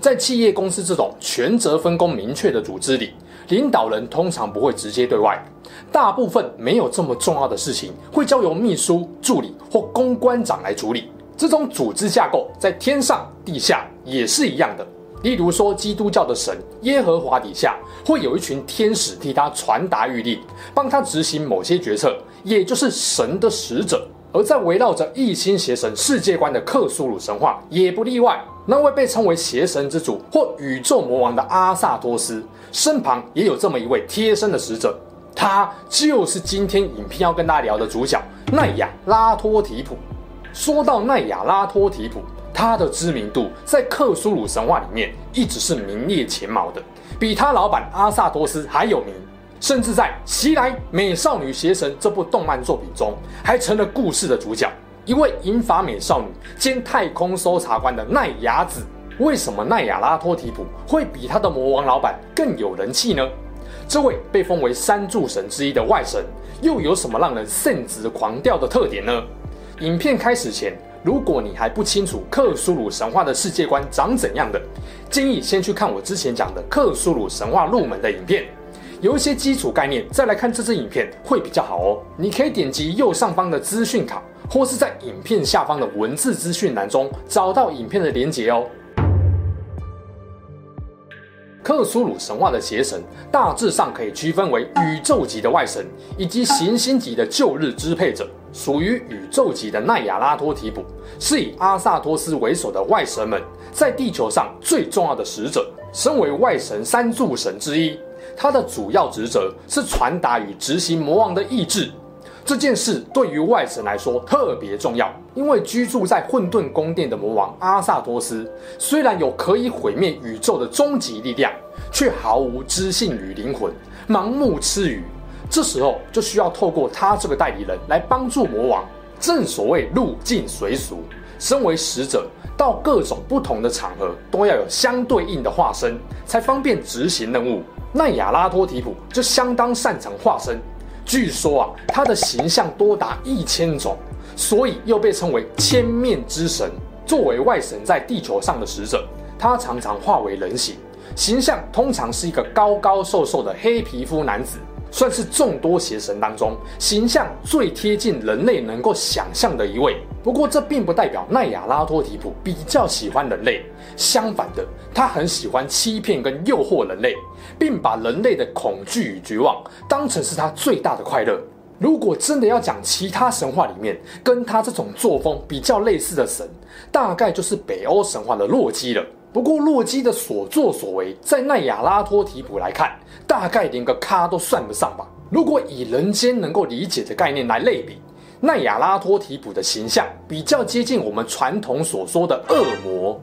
在企业公司这种权责分工明确的组织里，领导人通常不会直接对外，大部分没有这么重要的事情会交由秘书、助理或公关长来处理。这种组织架构在天上、地下也是一样的。例如说，基督教的神耶和华底下会有一群天使替他传达諭令，帮他执行某些决策，也就是神的使者。而在围绕着一心邪神世界观的克苏鲁神话也不例外。那位被称为邪神之主或宇宙魔王的阿萨托斯，身旁也有这么一位贴身的使者，他就是今天影片要跟大家聊的主角奈亚拉托提普。说到奈亚拉托提普，他的知名度在克苏鲁神话里面一直是名列前茅的，比他老板阿萨托斯还有名，甚至在《袭来美少女邪神》这部动漫作品中，还成了故事的主角。一位银发美少女兼太空搜查官的奈亚子，为什么奈亚拉托提普会比他的魔王老板更有人气呢？这位被封为三柱神之一的外神，又有什么让人圣子狂掉的特点呢？影片开始前，如果你还不清楚克苏鲁神话的世界观长怎样的，建议先去看我之前讲的克苏鲁神话入门的影片。有一些基础概念，再来看这支影片会比较好哦。你可以点击右上方的资讯卡，或是在影片下方的文字资讯栏中找到影片的连结哦。克苏鲁神话的邪神大致上可以区分为宇宙级的外神以及行星级的旧日支配者。属于宇宙级的奈亚拉托提普，是以阿萨托斯为首的外神们在地球上最重要的使者。身为外神三柱神之一。他的主要职责是传达与执行魔王的意志，这件事对于外神来说特别重要，因为居住在混沌宫殿的魔王阿萨托斯，虽然有可以毁灭宇宙的终极力量，却毫无知性与灵魂，盲目吃鱼。这时候就需要透过他这个代理人来帮助魔王。正所谓入境随俗，身为使者，到各种不同的场合都要有相对应的化身，才方便执行任务。奈亚拉托提普就相当擅长化身，据说啊，他的形象多达一千种，所以又被称为千面之神。作为外神在地球上的使者，他常常化为人形，形象通常是一个高高瘦瘦的黑皮肤男子。算是众多邪神当中形象最贴近人类能够想象的一位。不过，这并不代表奈亚拉托提普比较喜欢人类。相反的，他很喜欢欺骗跟诱惑人类，并把人类的恐惧与绝望当成是他最大的快乐。如果真的要讲其他神话里面跟他这种作风比较类似的神，大概就是北欧神话的洛基了。不过，洛基的所作所为，在奈亚拉托提普来看，大概连个咖都算不上吧。如果以人间能够理解的概念来类比，奈亚拉托提普的形象比较接近我们传统所说的恶魔。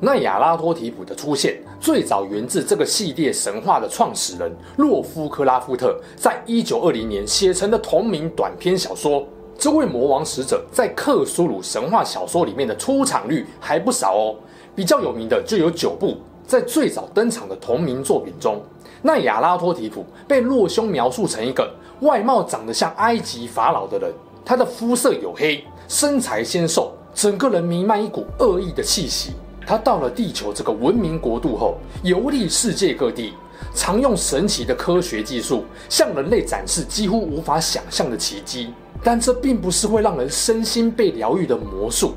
奈亚拉托提普的出现，最早源自这个系列神话的创始人洛夫克拉夫特在一九二零年写成的同名短篇小说。这位魔王使者在克苏鲁神话小说里面的出场率还不少哦，比较有名的就有九部。在最早登场的同名作品中，奈亚拉托提普被洛兄描述成一个外貌长得像埃及法老的人，他的肤色黝黑，身材纤瘦，整个人弥漫一股恶意的气息。他到了地球这个文明国度后，游历世界各地，常用神奇的科学技术向人类展示几乎无法想象的奇迹。但这并不是会让人身心被疗愈的魔术，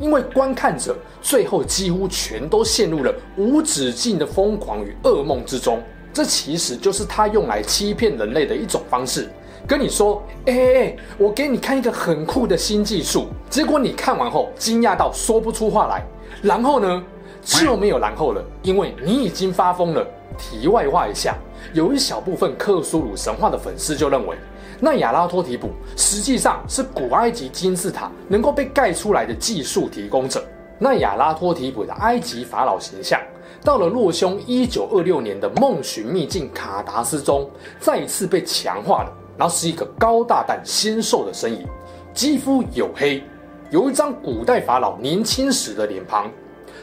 因为观看者最后几乎全都陷入了无止境的疯狂与噩梦之中。这其实就是他用来欺骗人类的一种方式，跟你说：“哎哎，我给你看一个很酷的新技术。”结果你看完后惊讶到说不出话来，然后呢，就没有然后了，因为你已经发疯了。题外话一下，有一小部分克苏鲁神话的粉丝就认为。那亚拉托提普实际上是古埃及金字塔能够被盖出来的技术提供者。那亚拉托提普的埃及法老形象，到了洛兄一九二六年的梦寻秘境卡达斯中，再一次被强化了。然后是一个高大但纤瘦的身影，肌肤黝黑，有一张古代法老年轻时的脸庞，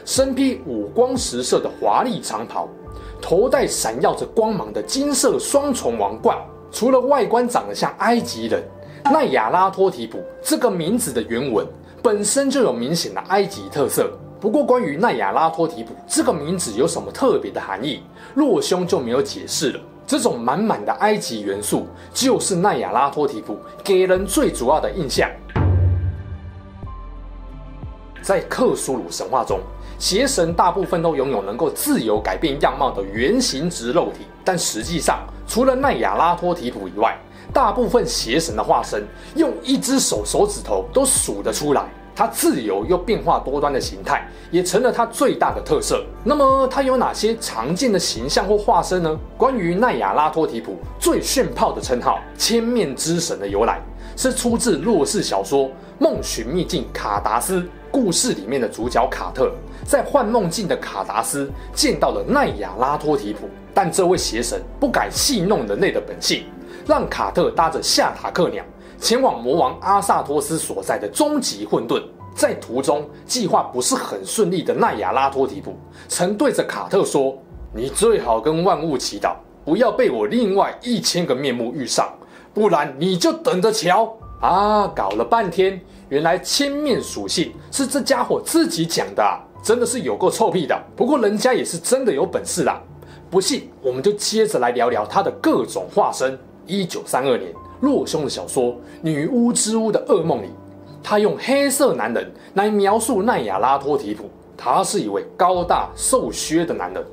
身披五光十色的华丽长袍，头戴闪耀着光芒的金色双重王冠。除了外观长得像埃及人，奈亚拉托提普这个名字的原文本身就有明显的埃及特色。不过，关于奈亚拉托提普这个名字有什么特别的含义，洛兄就没有解释了。这种满满的埃及元素，就是奈亚拉托提普给人最主要的印象。在克苏鲁神话中，邪神大部分都拥有能够自由改变样貌的圆形质肉体，但实际上，除了奈亚拉托提普以外，大部分邪神的化身用一只手手指头都数得出来。它自由又变化多端的形态，也成了它最大的特色。那么，它有哪些常见的形象或化身呢？关于奈亚拉托提普最炫炮的称号“千面之神”的由来，是出自洛氏小说《梦寻秘境卡达斯》故事里面的主角卡特，在幻梦境的卡达斯见到了奈亚拉托提普，但这位邪神不敢戏弄人类的本性，让卡特搭着夏塔克鸟。前往魔王阿萨托斯所在的终极混沌，在途中计划不是很顺利的奈亚拉托提普，曾对着卡特说：“你最好跟万物祈祷，不要被我另外一千个面目遇上，不然你就等着瞧！”啊，搞了半天，原来千面属性是这家伙自己讲的啊，真的是有够臭屁的。不过人家也是真的有本事啦，不信我们就接着来聊聊他的各种化身。一九三二年。洛兄的小说《女巫之屋的噩梦》里，他用黑色男人来描述奈亚拉托提普。他是一位高大瘦削的男人，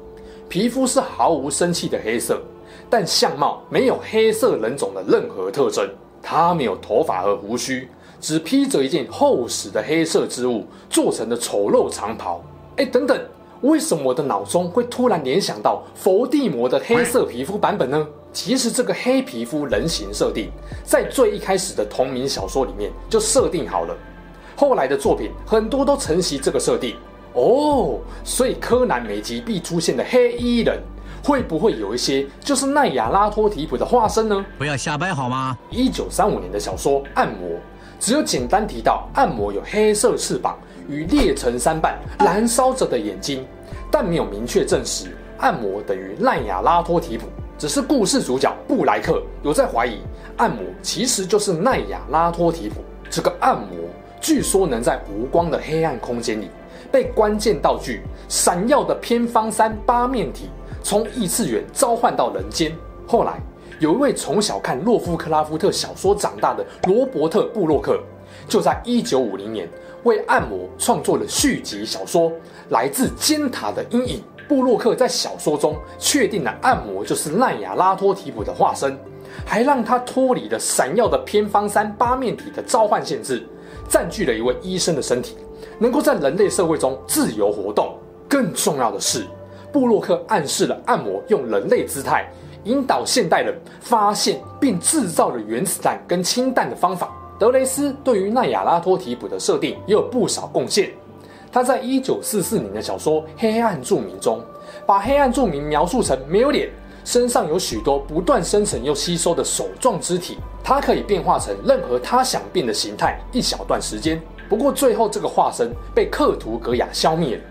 皮肤是毫无生气的黑色，但相貌没有黑色人种的任何特征。他没有头发和胡须，只披着一件厚实的黑色织物做成的丑陋长袍。哎，等等，为什么我的脑中会突然联想到佛地魔的黑色皮肤版本呢？其实这个黑皮肤人形设定，在最一开始的同名小说里面就设定好了，后来的作品很多都承袭这个设定哦。所以柯南每集必出现的黑衣人，会不会有一些就是奈亚拉托提普的化身呢？不要瞎掰好吗？一九三五年的小说《暗魔》，只有简单提到暗魔有黑色翅膀与裂成三瓣、燃烧着的眼睛，但没有明确证实暗魔等于奈亚拉托提普。只是故事主角布莱克有在怀疑，暗魔其实就是奈亚拉托提普。这个暗魔据说能在无光的黑暗空间里，被关键道具闪耀的偏方三八面体从异次元召唤到人间。后来有一位从小看洛夫克拉夫特小说长大的罗伯特布洛克，就在一九五零年为暗魔创作了续集小说《来自尖塔的阴影》。布洛克在小说中确定了暗魔就是奈亚拉托提普的化身，还让他脱离了闪耀的偏方三八面体的召唤限制，占据了一位医生的身体，能够在人类社会中自由活动。更重要的是，布洛克暗示了暗魔用人类姿态引导现代人发现并制造了原子弹跟氢弹的方法。德雷斯对于奈亚拉托提普的设定也有不少贡献。他在一九四四年的小说《黑暗住民》中，把黑暗住民描述成没有脸，身上有许多不断生成又吸收的手状肢体，它可以变化成任何他想变的形态，一小段时间。不过最后这个化身被克图格雅消灭了。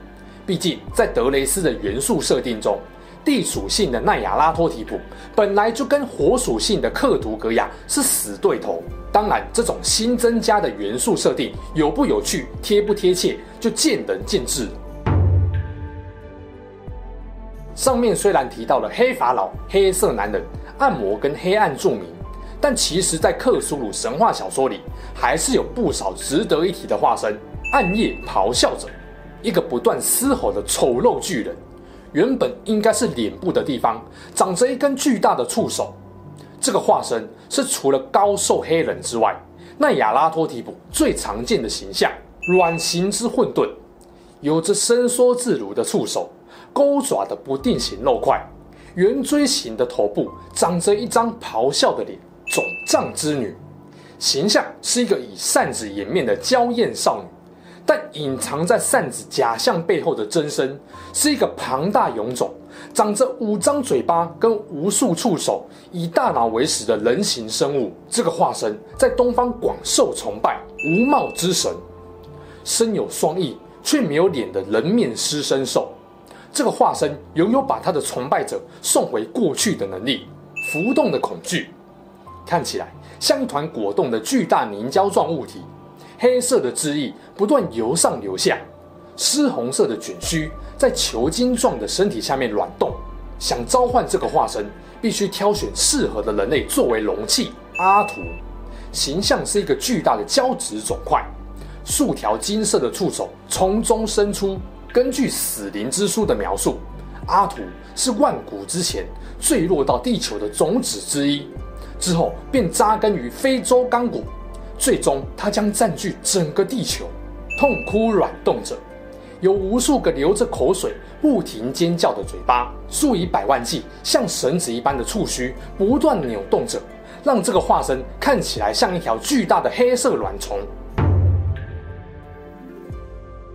毕竟在德雷斯的元素设定中，地属性的奈亚拉托提普本来就跟火属性的克图格亚是死对头。当然，这种新增加的元素设定有不有趣、贴不贴切，就见仁见智。上面虽然提到了黑法老、黑色男人、暗魔跟黑暗著名，但其实，在克苏鲁神话小说里，还是有不少值得一提的化身。暗夜咆哮者，一个不断嘶吼的丑陋巨人，原本应该是脸部的地方，长着一根巨大的触手。这个化身是除了高瘦黑人之外，奈亚拉托提普最常见的形象。卵形之混沌，有着伸缩自如的触手，钩爪的不定型肉块，圆锥形的头部，长着一张咆哮的脸，肿胀之女。形象是一个以扇子掩面的娇艳少女，但隐藏在扇子假象背后的真身，是一个庞大臃肿、长着五张嘴巴跟无数触手、以大脑为食的人形生物。这个化身在东方广受崇拜，无貌之神，身有双翼却没有脸的人面狮身兽。这个化身拥有把他的崇拜者送回过去的能力。浮动的恐惧，看起来像一团果冻的巨大凝胶状物体。黑色的汁液不断由上流下，湿红色的卷须在球晶状的身体下面软动。想召唤这个化身，必须挑选适合的人类作为容器。阿图形象是一个巨大的胶质肿块，数条金色的触手从中伸出。根据死灵之书的描述，阿图是万古之前坠落到地球的种子之一，之后便扎根于非洲刚果。最终，它将占据整个地球，痛哭软动着，有无数个流着口水、不停尖叫的嘴巴，数以百万计像绳子一般的触须不断扭动着，让这个化身看起来像一条巨大的黑色卵虫。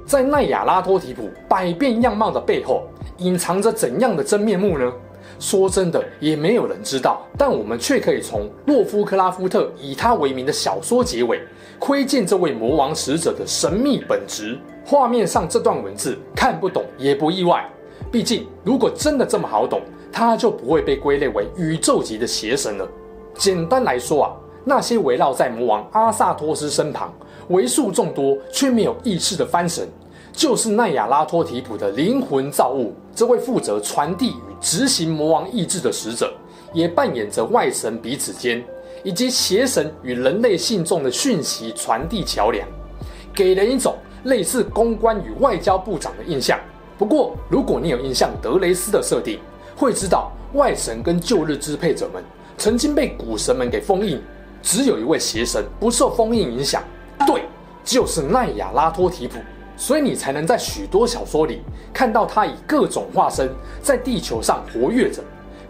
在奈亚拉托提普百变样貌的背后，隐藏着怎样的真面目呢？说真的，也没有人知道，但我们却可以从洛夫克拉夫特以他为名的小说结尾窥见这位魔王使者的神秘本质。画面上这段文字看不懂也不意外，毕竟如果真的这么好懂，他就不会被归类为宇宙级的邪神了。简单来说啊，那些围绕在魔王阿萨托斯身旁、为数众多却没有意识的番神。就是奈亚拉托提普的灵魂造物，这位负责传递与执行魔王意志的使者，也扮演着外神彼此间以及邪神与人类信众的讯息传递桥梁，给人一种类似公关与外交部长的印象。不过，如果你有印象德雷斯的设定，会知道外神跟旧日支配者们曾经被古神们给封印，只有一位邪神不受封印影响，对，就是奈亚拉托提普。所以你才能在许多小说里看到他以各种化身在地球上活跃着，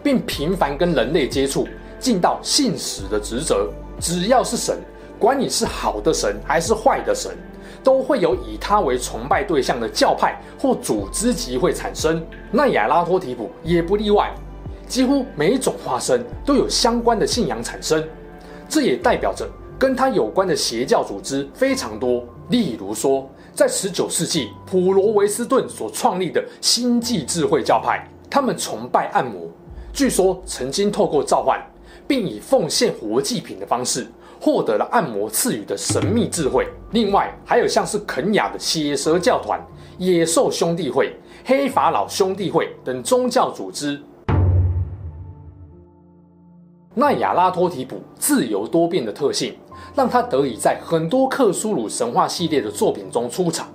并频繁跟人类接触，尽到信使的职责。只要是神，管你是好的神还是坏的神，都会有以他为崇拜对象的教派或组织集会产生。奈亚拉托提普也不例外，几乎每一种化身都有相关的信仰产生。这也代表着跟他有关的邪教组织非常多，例如说。在十九世纪，普罗维斯顿所创立的星际智慧教派，他们崇拜暗魔，据说曾经透过召唤，并以奉献活祭品的方式，获得了暗魔赐予的神秘智慧。另外，还有像是肯雅的血蛇教团、野兽兄弟会、黑法老兄弟会等宗教组织。奈亚拉托提普自由多变的特性。让他得以在很多克苏鲁神话系列的作品中出场。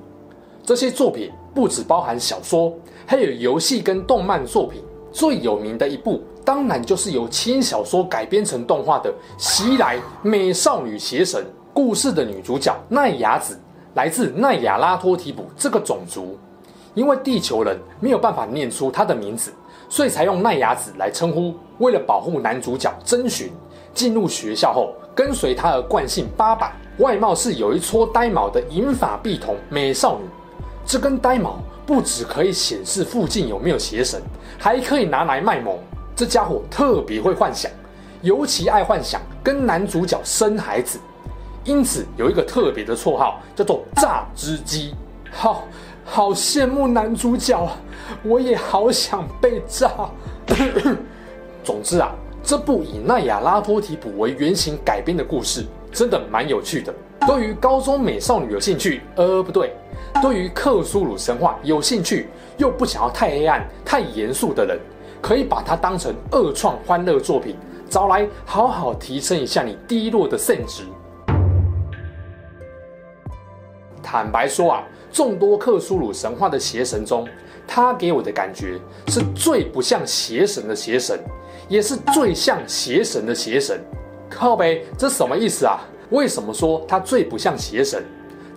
这些作品不只包含小说，还有游戏跟动漫作品。最有名的一部，当然就是由轻小说改编成动画的《袭来美少女邪神》。故事的女主角奈雅子来自奈亚拉托提普这个种族，因为地球人没有办法念出她的名字，所以才用奈雅子来称呼。为了保护男主角真寻，进入学校后。跟随他而惯性八百，外貌是有一撮呆毛的银发碧瞳美少女。这根呆毛不只可以显示附近有没有邪神，还可以拿来卖萌。这家伙特别会幻想，尤其爱幻想跟男主角生孩子，因此有一个特别的绰号，叫做“榨汁机”。好，好羡慕男主角啊，我也好想被榨。总之啊。这部以奈亚拉托提普为原型改编的故事，真的蛮有趣的。对于高中美少女有兴趣，呃，不对，对于克苏鲁神话有兴趣又不想要太黑暗、太严肃的人，可以把它当成二创欢乐作品，找来好好提升一下你低落的 San 值。坦白说啊，众多克苏鲁神话的邪神中，他给我的感觉是最不像邪神的邪神。也是最像邪神的邪神，靠北，这什么意思啊？为什么说他最不像邪神？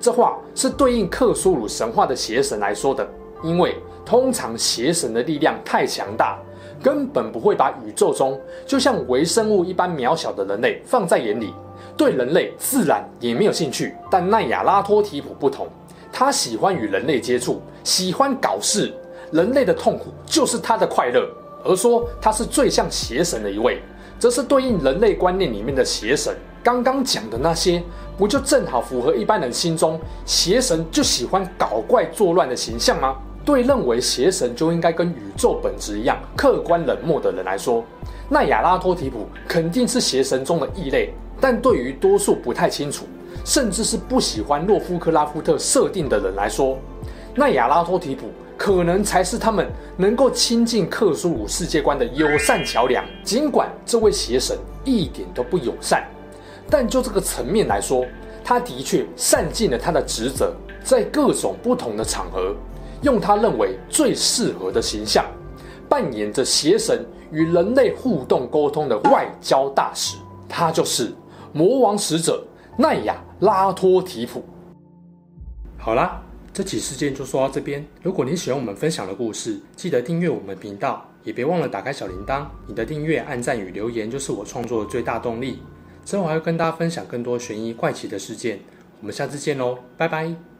这话是对应克苏鲁神话的邪神来说的，因为通常邪神的力量太强大，根本不会把宇宙中就像微生物一般渺小的人类放在眼里，对人类自然也没有兴趣。但奈亚拉托提普不同，他喜欢与人类接触，喜欢搞事，人类的痛苦就是他的快乐。而说他是最像邪神的一位，则是对应人类观念里面的邪神。刚刚讲的那些，不就正好符合一般人心中邪神就喜欢搞怪作乱的形象吗？对认为邪神就应该跟宇宙本质一样客观冷漠的人来说，奈亚拉托提普肯定是邪神中的异类。但对于多数不太清楚，甚至是不喜欢洛夫克拉夫特设定的人来说，奈亚拉托提普。可能才是他们能够亲近克苏鲁世界观的友善桥梁。尽管这位邪神一点都不友善，但就这个层面来说，他的确善尽了他的职责，在各种不同的场合，用他认为最适合的形象，扮演着邪神与人类互动沟通的外交大使。他就是魔王使者奈亚拉托提普。好啦。这起事件就说到这边。如果你喜欢我们分享的故事，记得订阅我们频道，也别忘了打开小铃铛。你的订阅、按赞与留言就是我创作的最大动力。之后还会跟大家分享更多悬疑怪奇的事件。我们下次见喽，拜拜。